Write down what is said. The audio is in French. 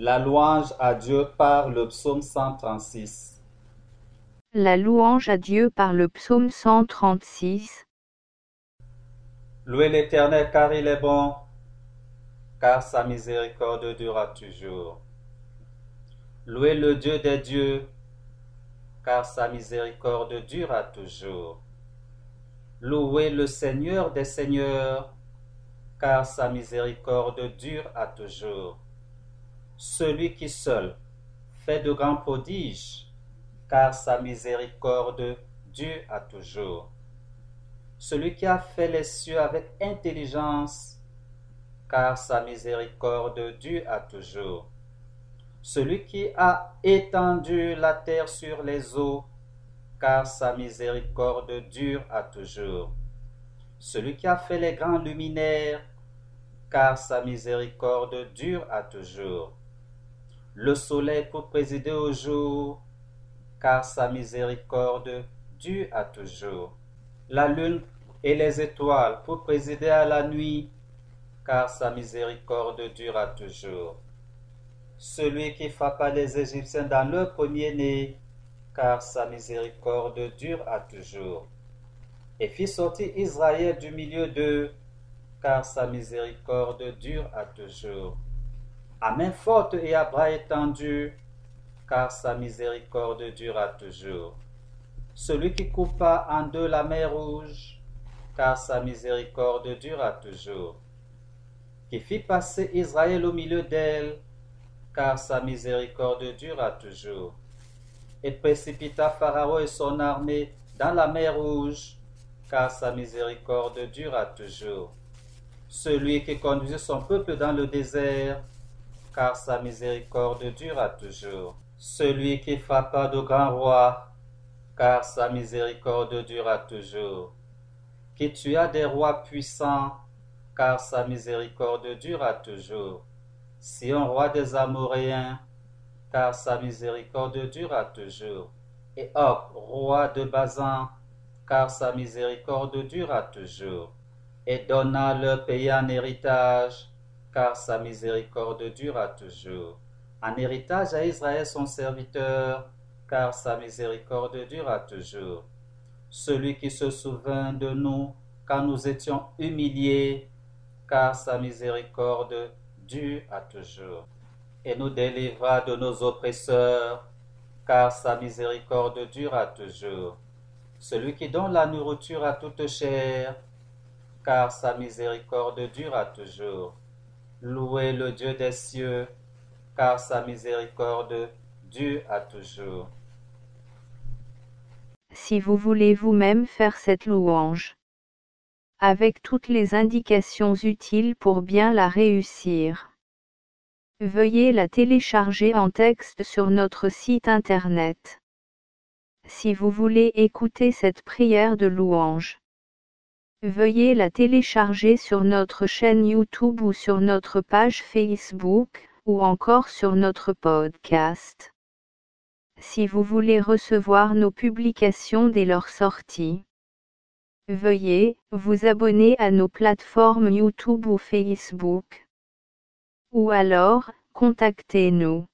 La louange à Dieu par le psaume 136. La louange à Dieu par le psaume 136. Louez l'Éternel car il est bon, car sa miséricorde durera toujours. Louez le Dieu des dieux, car sa miséricorde durera toujours. Louez le Seigneur des seigneurs, car sa miséricorde dure à toujours. Celui qui seul fait de grands prodiges, car sa miséricorde dure à toujours. Celui qui a fait les cieux avec intelligence, car sa miséricorde dure à toujours. Celui qui a étendu la terre sur les eaux, car sa miséricorde dure à toujours. Celui qui a fait les grands luminaires, car sa miséricorde dure à toujours. Le soleil pour présider au jour, car sa miséricorde dure à toujours. La lune et les étoiles pour présider à la nuit, car sa miséricorde dure à toujours. Celui qui frappa les Égyptiens dans leur premier-né, car sa miséricorde dure à toujours. Et fit sortir Israël du milieu d'eux, car sa miséricorde dure à toujours. À main forte et à bras étendus, car sa miséricorde dure à toujours. Celui qui coupa en deux la mer rouge, car sa miséricorde dure à toujours. Qui fit passer Israël au milieu d'elle, car sa miséricorde dure à toujours. Et précipita Pharaon et son armée dans la mer rouge, car sa miséricorde dure à toujours. Celui qui conduisait son peuple dans le désert, car sa miséricorde dure toujours. Celui qui frappa de grands rois, car sa miséricorde dure à toujours. Qui tua des rois puissants, car sa miséricorde dure toujours. Sion roi des Amoréens, car sa miséricorde dure toujours. Et Og, roi de Bazan, car sa miséricorde dure toujours. Et donna leur pays en héritage, car sa miséricorde dure à toujours. En héritage à Israël son serviteur, car sa miséricorde dure à toujours. Celui qui se souvint de nous quand nous étions humiliés, car sa miséricorde dure à toujours. Et nous délivra de nos oppresseurs, car sa miséricorde dure à toujours. Celui qui donne la nourriture à toute chair, car sa miséricorde dure à toujours. Louez le Dieu des cieux, car sa miséricorde dure à toujours. Si vous voulez vous-même faire cette louange, avec toutes les indications utiles pour bien la réussir, veuillez la télécharger en texte sur notre site internet. Si vous voulez écouter cette prière de louange, veuillez la télécharger sur notre chaîne YouTube ou sur notre page Facebook, ou encore sur notre podcast. Si vous voulez recevoir nos publications dès leur sortie, veuillez vous abonner à nos plateformes YouTube ou Facebook. Ou alors, contactez-nous.